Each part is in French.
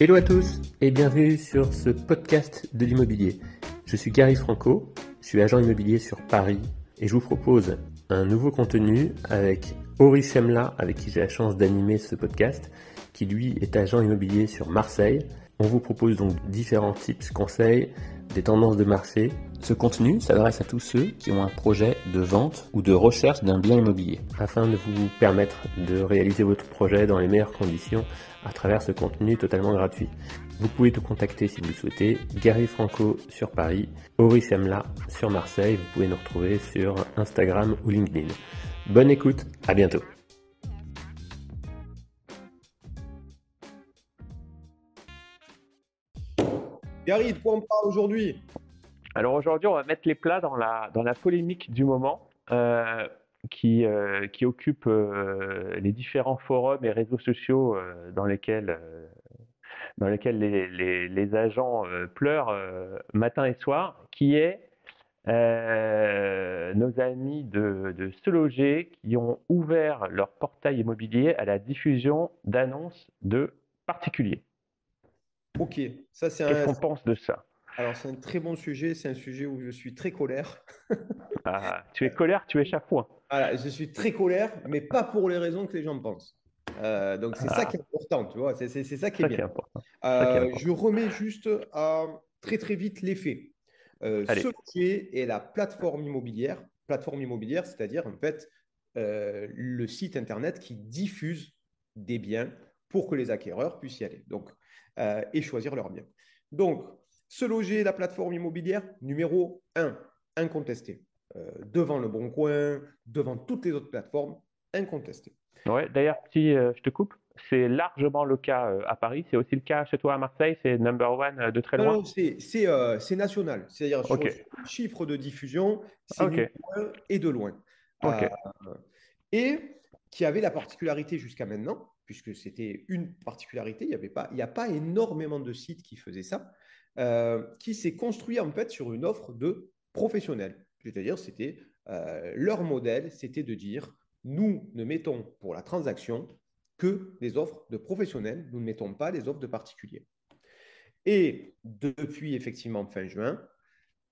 Hello à tous et bienvenue sur ce podcast de l'immobilier. Je suis Gary Franco, je suis agent immobilier sur Paris et je vous propose un nouveau contenu avec Ori Chemla avec qui j'ai la chance d'animer ce podcast qui lui est agent immobilier sur Marseille. On vous propose donc différents tips, conseils, des tendances de marché. Ce contenu s'adresse à tous ceux qui ont un projet de vente ou de recherche d'un bien immobilier afin de vous permettre de réaliser votre projet dans les meilleures conditions à travers ce contenu totalement gratuit. Vous pouvez te contacter si vous le souhaitez, Gary Franco sur Paris, Ori Semla sur Marseille, vous pouvez nous retrouver sur Instagram ou LinkedIn. Bonne écoute, à bientôt. Gary, de quoi on parle aujourd'hui? Alors aujourd'hui, on va mettre les plats dans la, polémique du moment. Euh, qui, euh, qui occupe euh, les différents forums et réseaux sociaux dans lesquels, dans lesquels les, les, les agents pleurent matin et soir, qui est nos amis de, de Se Loger qui ont ouvert leur portail immobilier à la diffusion d'annonces de particuliers. Ok, ça c'est Qu'est-ce qu'on pense de ça? Alors, c'est un très bon sujet. C'est un sujet où je suis très colère. ah, tu es colère, tu es point. Voilà, je suis très colère, mais pas pour les raisons que les gens pensent. Euh, donc, c'est ça ah. qui est important, tu vois. C'est ça qui est bien. Euh, je remets juste euh, très, très vite les faits. ce qui est la plateforme immobilière. Plateforme immobilière, c'est-à-dire, en fait, le site Internet qui diffuse des biens pour que les acquéreurs puissent y aller donc, et choisir leurs biens. Donc, se loger, la plateforme immobilière, numéro 1, incontesté. Euh, devant le Bon Coin, devant toutes les autres plateformes, incontesté. Ouais, d'ailleurs, si euh, je te coupe, c'est largement le cas euh, à Paris. C'est aussi le cas chez toi à Marseille. C'est number one de très loin. Non, c'est national. C'est-à-dire sur le chiffre de diffusion, c'est okay. et de loin. et qui avait la particularité jusqu'à maintenant, puisque c'était une particularité, il n'y avait pas, il n'y a pas énormément de sites qui faisaient ça. Euh, qui s'est construit en fait sur une offre de professionnels. C'est-à-dire, c'était euh, leur modèle, c'était de dire, nous ne mettons pour la transaction que des offres de professionnels, nous ne mettons pas les offres de particuliers. Et depuis effectivement fin juin,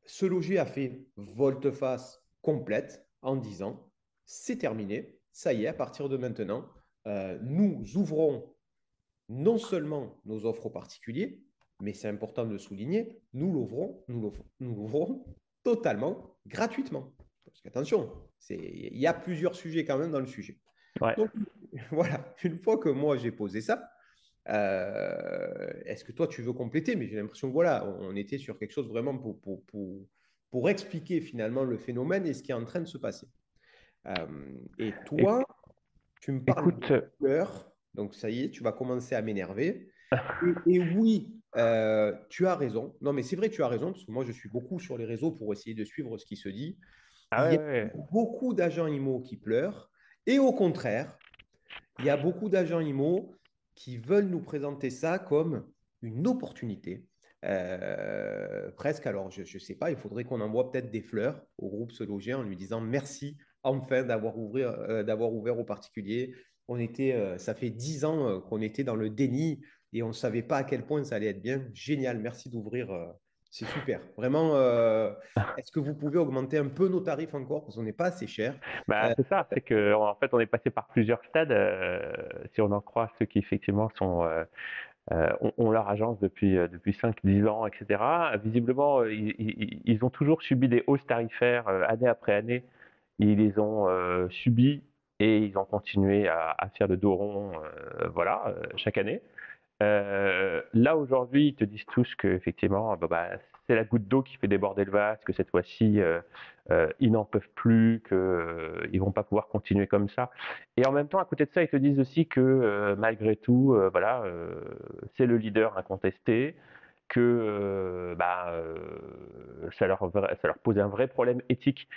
ce loger a fait volte-face complète en disant, c'est terminé, ça y est, à partir de maintenant, euh, nous ouvrons non seulement nos offres aux particuliers, mais c'est important de le souligner, nous l'ouvrons, nous l'ouvrons totalement gratuitement. Parce qu'attention, il y a plusieurs sujets quand même dans le sujet. Donc, voilà, une fois que moi j'ai posé ça, euh, est-ce que toi tu veux compléter? Mais j'ai l'impression que voilà, on était sur quelque chose vraiment pour, pour, pour, pour, expliquer finalement le phénomène et ce qui est en train de se passer. Euh, et toi, tu me parles de couleur, donc ça y est, tu vas commencer à m'énerver. et, oui, euh, tu as raison. Non, mais c'est vrai, tu as raison, parce que moi, je suis beaucoup sur les réseaux pour essayer de suivre ce qui se dit. Ah il y a beaucoup d'agents IMO qui pleurent. Et au contraire, il y a beaucoup d'agents IMO qui veulent nous présenter ça comme une opportunité. Euh, presque, alors je ne sais pas, il faudrait qu'on envoie peut-être des fleurs au groupe Se Loger en lui disant merci enfin d'avoir euh, d'avoir ouvert aux particuliers. On était, ça fait dix ans qu'on était dans le déni et on ne savait pas à quel point ça allait être bien. Génial, merci d'ouvrir. Euh, c'est super. Vraiment, euh, est-ce que vous pouvez augmenter un peu nos tarifs encore? Parce qu'on n'est pas assez cher bah, euh, C'est ça, c'est qu'en fait, on est passé par plusieurs stades. si on en croit ceux qui effectivement sont, ont, leur agence depuis, depuis 5-10 ans, etc. Visiblement, ils, ont toujours subi des hausses tarifaires année après année. Ils les ont subis et ils ont continué à, faire le dos rond voilà, chaque année. Euh, là aujourd'hui, ils te disent tous que effectivement, bah, bah, c'est la goutte d'eau qui fait déborder le vase, que cette fois-ci, euh, euh, ils n'en peuvent plus, qu'ils ne vont pas pouvoir continuer comme ça. Et en même temps, à côté de ça, ils te disent aussi que malgré tout, voilà, c'est le leader incontesté, que bah, ça, leur, ça leur pose un vrai problème éthique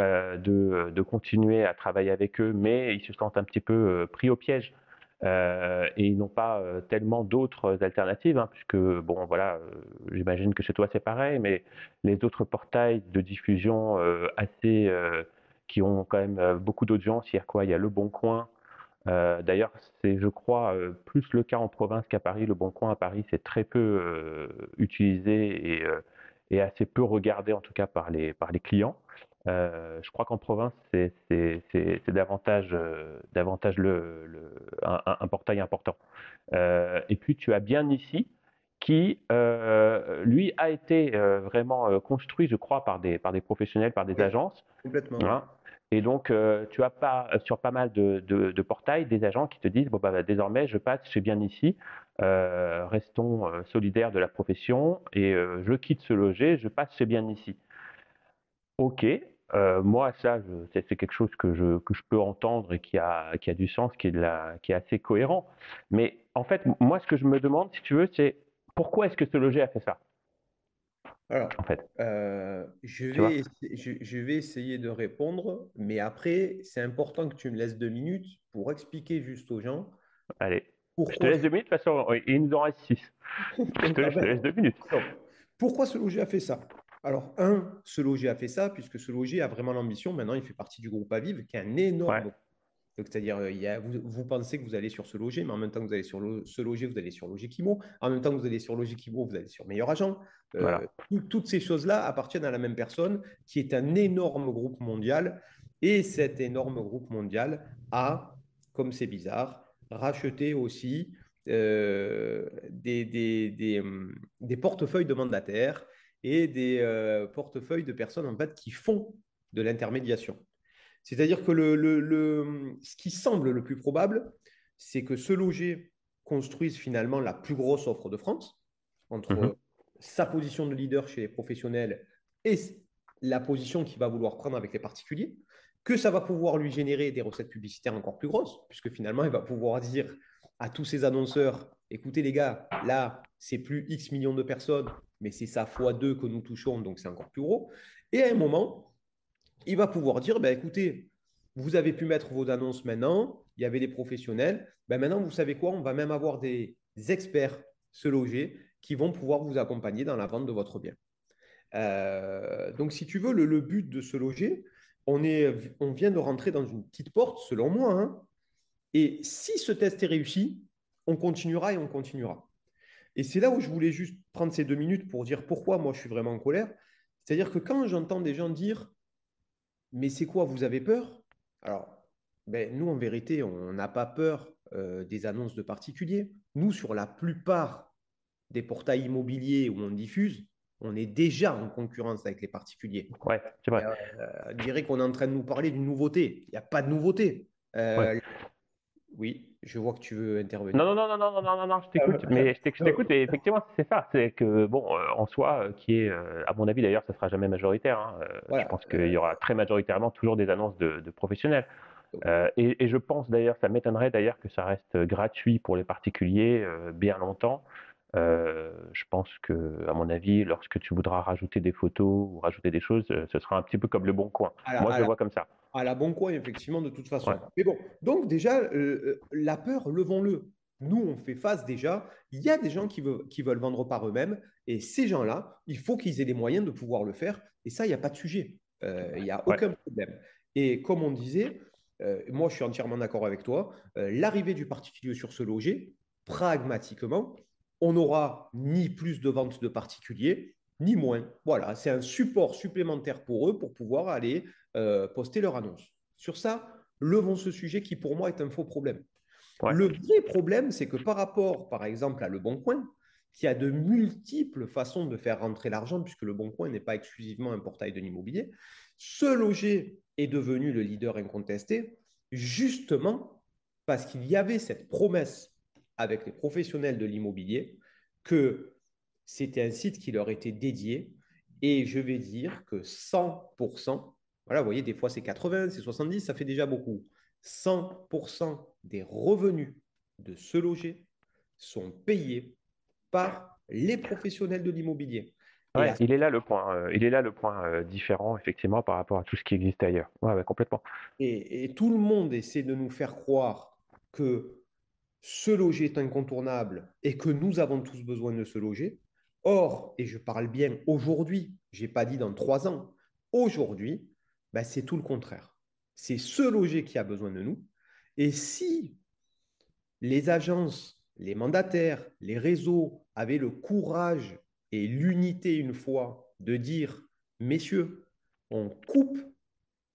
de, de, continuer à travailler avec eux, mais ils se sentent un petit peu pris au piège et ils n'ont pas tellement d'autres alternatives, hein, puisque, bon, voilà, j'imagine que chez toi c'est pareil, mais les autres portails de diffusion assez, qui ont quand même beaucoup d'audience, il y a quoi? Il y a Le Bon Coin, euh, d'ailleurs, c'est, je crois, euh, plus le cas en province qu'à Paris. Le Bon Coin à Paris, c'est très peu euh, utilisé et, assez peu regardé, en tout cas par les, par les clients. Je crois qu'en province, c'est, davantage, davantage le, un, portail important. et puis, tu as bien ici qui, lui, a été vraiment construit, je crois, par des, par des professionnels, par des agences. Complètement. Hein. Et donc, euh, tu as pas, euh, sur pas mal de, portails des agents qui te disent bon, bah, désormais, je passe chez Bien Ici, euh, restons solidaires de la profession et je quitte ce loger, je passe chez Bien Ici. Ok, moi, ça, c'est quelque chose que je, que je peux entendre et qui a, qui a du sens, qui est, la, qui est assez cohérent. Mais en fait, moi, ce que je me demande, si tu veux, c'est pourquoi est-ce que ce loger a fait ça? Alors, en fait. Euh, je, vais je, vais essayer de répondre, mais après, c'est important que tu me laisses deux minutes pour expliquer juste aux gens. Allez. Je te laisse deux minutes, de toute façon, il nous en reste six. je, te, laisse deux minutes. Pourquoi ce loger a fait ça? Alors, un, ce loger a fait ça, puisque ce loger a vraiment l'ambition. Maintenant, il fait partie du groupe Aviv, qui est un énorme c'est-à-dire, euh, vous, vous, pensez que vous allez sur ce loger, mais en même temps que vous allez sur ce loger, vous allez sur Logikimo. En même temps que vous allez sur Logikimo, vous allez sur Meilleur Agent. Euh, toutes ces choses-là appartiennent à la même personne, qui est un énorme groupe mondial. Et cet énorme groupe mondial a, comme c'est bizarre, racheté aussi euh, des, des, hum, des, portefeuilles de mandataires et des portefeuilles de personnes en fait qui font de l'intermédiation. C'est-à-dire que le, ce qui semble le plus probable, c'est que ce loger construise finalement la plus grosse offre de France entre mhm. sa position de leader chez les professionnels et la position qu'il va vouloir prendre avec les particuliers, que ça va pouvoir lui générer des recettes publicitaires encore plus grosses, puisque finalement, il va pouvoir dire à tous ses annonceurs, écoutez les gars, là, c'est plus X millions de personnes, mais c'est fois deux que nous touchons, donc c'est encore plus gros. Et à un moment, il va pouvoir dire, ben, écoutez, vous avez pu mettre vos annonces maintenant, il y avait des professionnels, ben maintenant, vous savez quoi, on va même avoir des experts se loger qui vont pouvoir vous accompagner dans la vente de votre bien. Euh, donc, si tu veux, le, but de se loger, on, est, on vient de rentrer dans une petite porte, selon moi. Hein. et si ce test est réussi, on continuera et on continuera. Et c'est là où je voulais juste prendre ces deux minutes pour dire pourquoi moi je suis vraiment en colère. C'est-à-dire que quand j'entends des gens dire mais c'est quoi, vous avez peur? Alors, ben, nous, en vérité, on n'a pas peur euh, des annonces de particuliers. Nous, sur la plupart des portails immobiliers où on diffuse, on est déjà en concurrence avec les particuliers. Ouais, c'est vrai. Euh, je dirais qu'on est en train de nous parler d'une nouveauté. Il n'y a pas de nouveauté. Euh, oui. Je vois que tu veux intervenir. Non, non, non, non, non, non, non, non je t'écoute. Ah, mais je t'écoute, et effectivement, c'est ça. C'est que, bon, euh, en soi, euh, qui est, euh, à mon avis d'ailleurs, ça ne sera jamais majoritaire. Hein, je pense qu'il y aura très majoritairement toujours des annonces de, professionnels. et, je pense d'ailleurs, ça m'étonnerait d'ailleurs que ça reste gratuit pour les particuliers bien longtemps. Je pense que, à mon avis, lorsque tu voudras rajouter des photos ou rajouter des choses, ce sera un petit peu comme le bon coin. Moi, je le vois comme ça à la bon coin, effectivement, de toute façon. Mais bon, donc déjà, euh, euh, la peur, levons-le. Nous, on fait face déjà. Il y a des gens qui veulent, qui veulent vendre par eux-mêmes. Et ces gens-là, il faut qu'ils aient les moyens de pouvoir le faire. Et ça, il n'y a pas de sujet. Euh, il n'y a aucun problème. Et comme on disait, moi, je suis entièrement d'accord avec toi. L'arrivée du particulier sur ce loger, pragmatiquement, on n'aura ni plus de ventes de particuliers, ni moins. Voilà, c'est un support supplémentaire pour eux pour pouvoir aller euh, poster leur annonce. Sur ça, levons ce sujet qui pour moi est un faux problème. Le vrai problème, c'est que par rapport, par exemple, à Le Bon Coin, qui a de multiples façons de faire rentrer l'argent, puisque Le Bon Coin n'est pas exclusivement un portail de l'immobilier, ce loger est devenu le leader incontesté, justement parce qu'il y avait cette promesse avec les professionnels de l'immobilier que c'était un site qui leur était dédié. Et je vais dire que 100% voilà, vous voyez, des fois c'est 80, c'est 70, ça fait déjà beaucoup. 100% des revenus de ce loger sont payés par les professionnels de l'immobilier. il est là le point, euh, il est là le point euh, différent effectivement par rapport à tout ce qui existe ailleurs. Ouais, complètement. Et, tout le monde essaie de nous faire croire que se loger est incontournable et que nous avons tous besoin de se loger. Or, et je parle bien aujourd'hui, je n'ai pas dit dans trois ans, aujourd'hui, ben, c'est tout le contraire. C'est se loger qui a besoin de nous. Et si les agences, les mandataires, les réseaux avaient le courage et l'unité une fois de dire, messieurs, on coupe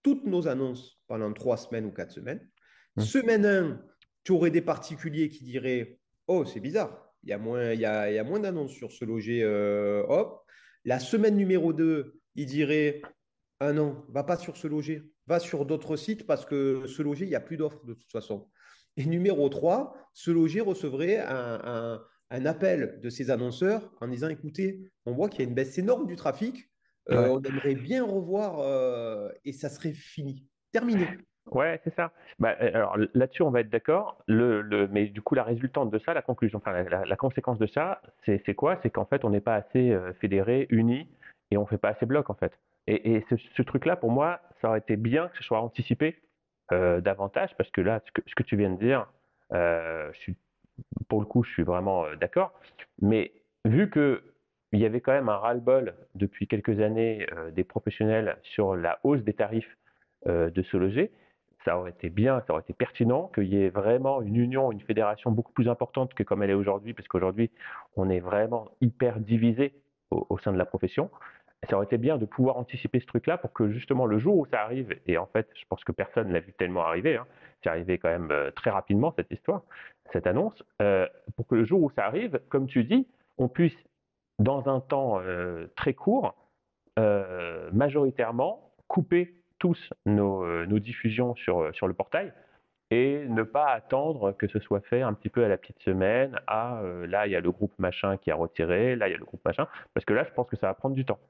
toutes nos annonces pendant trois semaines ou quatre semaines. Mmh. Semaine 1, tu aurais des particuliers qui diraient, oh, c'est bizarre, il y a moins, il y a, moins d'annonces sur ce loger. Euh, hop. La semaine numéro 2, ils diraient, ah non, va pas sur ce loger, va sur d'autres sites parce que ce loger, il n'y a plus d'offres de toute façon. Et numéro 3, ce loger recevrait un, appel de ces annonceurs en disant écoutez, on voit qu'il y a une baisse énorme du trafic, euh, on aimerait bien revoir euh, et ça serait fini, terminé. Ouais, c'est ça. Bah, alors là-dessus, on va être d'accord. Mais du coup, la résultante de ça, la conclusion, enfin la, conséquence de ça, c'est quoi? C'est qu'en fait, on n'est pas assez euh, fédéré, unis, et on fait pas assez bloc en fait. Et, ce, truc-là, pour moi, ça aurait été bien que ce soit anticipé euh, davantage, parce que là, ce que, tu viens de dire, euh, pour le coup, je suis vraiment euh, d'accord. Mais vu que il y avait quand même un ras-le-bol depuis quelques années des professionnels sur la hausse des tarifs de se loger, ça aurait été bien, ça aurait été pertinent qu'il y ait vraiment une union, une fédération beaucoup plus importante que comme elle est aujourd'hui, parce qu'aujourd'hui, on est vraiment hyper divisé au, sein de la profession. Ça aurait été bien de pouvoir anticiper ce truc-là pour que justement le jour où ça arrive, et en fait, je pense que personne ne l'a vu tellement arriver, hein, c'est arrivé quand même euh, très rapidement cette histoire, cette annonce, euh, pour que le jour où ça arrive, comme tu dis, on puisse, dans un temps euh, très court, majoritairement couper tous nos, nos diffusions sur, sur le portail et ne pas attendre que ce soit fait un petit peu à la petite semaine, ah là il y a le groupe machin qui a retiré, là il y a le groupe machin, parce que là je pense que ça va prendre du temps.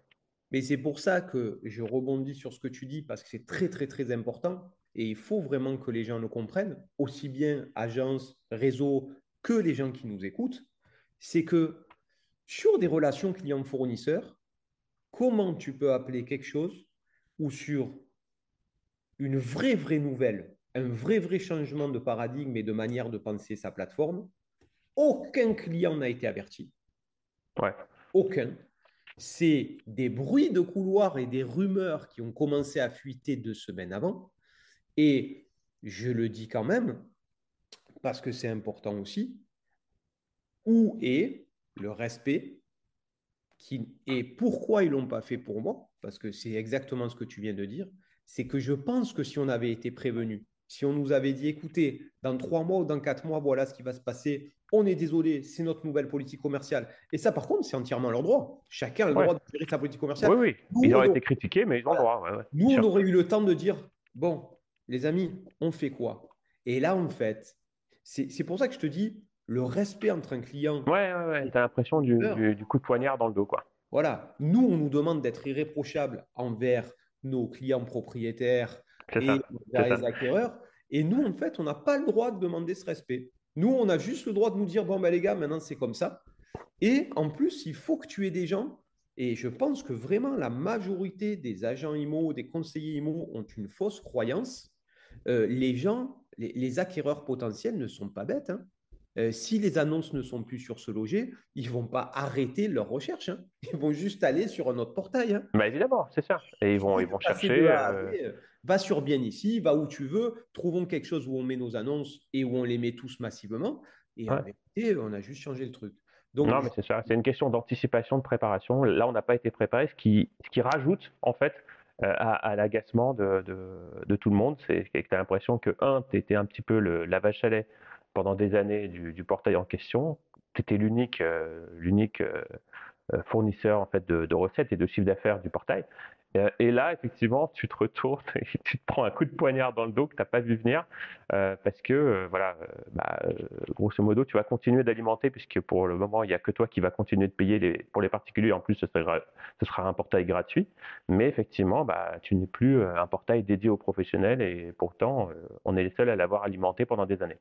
Mais c'est pour ça que je rebondis sur ce que tu dis parce que c'est très, très, très important. Et il faut vraiment que les gens le comprennent, aussi bien agences, réseaux que les gens qui nous écoutent. C'est que sur des relations clients-fournisseurs, comment tu peux appeler quelque chose ou sur une vraie, vraie nouvelle, un vrai, vrai changement de paradigme et de manière de penser sa plateforme, aucun client n'a été averti. Ouais. Aucun c'est des bruits de couloir et des rumeurs qui ont commencé à fuiter deux semaines avant. Et je le dis quand même, parce que c'est important aussi, où est le respect qui, et pourquoi ils ne l'ont pas fait pour moi, parce que c'est exactement ce que tu viens de dire, c'est que je pense que si on avait été prévenu, si on nous avait dit, écoutez, dans trois mois ou dans quatre mois, voilà ce qui va se passer, on est désolé, c'est notre nouvelle politique commerciale. Et ça, par contre, c'est entièrement leur droit. Chacun a le droit de gérer sa politique commerciale. Oui, oui. ils auraient été critiqués, mais ils ont le droit. nous, on aurait eu le temps de dire bon, les amis, on fait quoi? Et là, en fait, c'est pour ça que je te dis le respect entre un client. Ouais, ouais, ouais. Tu as l'impression du, du, coup de poignard dans le dos, quoi. Voilà. Nous, on nous demande d'être irréprochable envers nos clients propriétaires et les acquéreurs. Et nous, en fait, on n'a pas le droit de demander ce respect. Nous, on a juste le droit de nous dire, bon, ben, les gars, maintenant, c'est comme ça. Et en plus, il faut que tu aies des gens, et je pense que vraiment la majorité des agents IMO, des conseillers IMO ont une fausse croyance. Euh, les gens, les, acquéreurs potentiels ne sont pas bêtes. Hein. Euh, si les annonces ne sont plus sur ce loger, ils ne vont pas arrêter leur recherche. Hein. Ils vont juste aller sur un autre portail. Hein. Bah évidemment, c'est ça. Et ils vont, ils vont chercher. Euh, va sur bien ici, va où tu veux, trouvons quelque chose où on met nos annonces et où on les met tous massivement. Et en réalité, on a juste changé le truc. Donc, non, mais c'est ça. C'est une question d'anticipation, de préparation. Là, on n'a pas été préparé, ce qui, ce qui rajoute en fait euh, à, l'agacement de, de, tout le monde. C'est que tu as l'impression que, un, tu étais un petit peu le, la vache à lait pendant des années du, portail en question. Tu étais l'unique euh, euh, euh, fournisseur en fait, de, recettes et de chiffre d'affaires du portail. Et là, effectivement, tu te retournes et tu te prends un coup de poignard dans le dos que tu n'as pas vu venir parce que, voilà, bah, grosso modo, tu vas continuer d'alimenter puisque pour le moment, il n'y a que toi qui vas continuer de payer pour les particuliers. En plus, ce sera, ce sera un portail gratuit. Mais effectivement, bah, tu n'es plus un portail dédié aux professionnels et pourtant, on est les seuls à l'avoir alimenté pendant des années.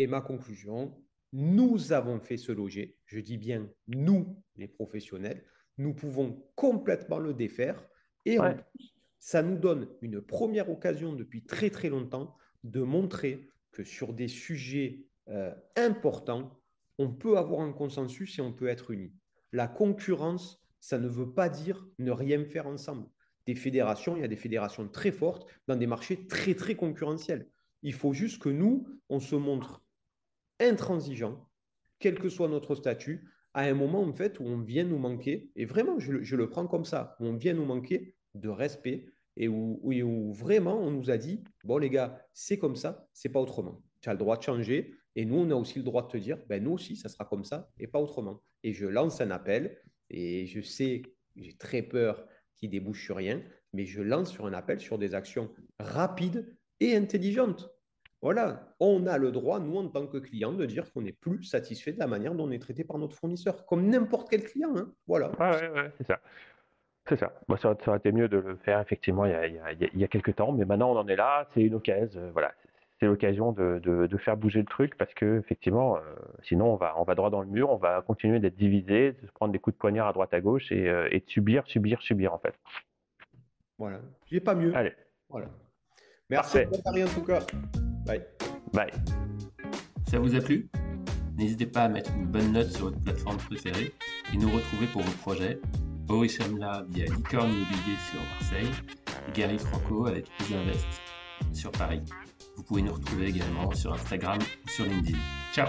Et ma conclusion, nous avons fait se loger, je dis bien nous, les professionnels, nous pouvons complètement le défaire. Et en plus, ça nous donne une première occasion depuis très très longtemps de montrer que sur des sujets euh, important, on peut avoir un consensus et on peut être unis. La concurrence, ça ne veut pas dire ne rien faire ensemble. Des fédérations, il y a des fédérations très fortes dans des marchés très, très concurrentiels. Il faut juste que nous, on se montre intransigeant, quel que soit notre statut, à un moment en fait où on vient nous manquer, et vraiment je, le prends comme ça, où on vient nous manquer de respect et où, où, vraiment on nous a dit, bon les gars, c'est comme ça, c'est pas autrement. Tu as le droit de changer, et nous on a aussi le droit de te dire, ben nous aussi ça sera comme ça et pas autrement. Et je lance un appel, et je sais, j'ai très peur qu'il débouche sur rien, mais je lance sur un appel sur des actions rapides et intelligentes. Voilà, on a le droit, nous, en tant que client, de dire qu'on n'est plus satisfait de la manière dont on est traité par notre fournisseur, comme n'importe quel client. Hein. Voilà. Ouais, ouais, c'est ça. C'est ça. ça, aurait été mieux de le faire effectivement il y, a, il, y a, quelques temps, mais maintenant on en est là, c'est une occasion. Euh, voilà, c'est l'occasion de, de, faire bouger le truc parce que effectivement, euh, sinon on va, on va droit dans le mur, on va continuer d'être divisé, de se prendre des coups de poignard à droite à gauche et, euh, et de subir, subir, subir en fait. Voilà, j'ai pas mieux. Allez. Voilà. Merci, Paris en tout cas. Bye. Bye. Ça vous a plu? N'hésitez pas à mettre une bonne note sur votre plateforme préférée et nous retrouver pour vos projets. Orichamla via Licorne Immobilier sur Marseille, Gary Franco avec Isinvest sur Paris. Vous pouvez nous retrouver également sur Instagram ou sur LinkedIn. Ciao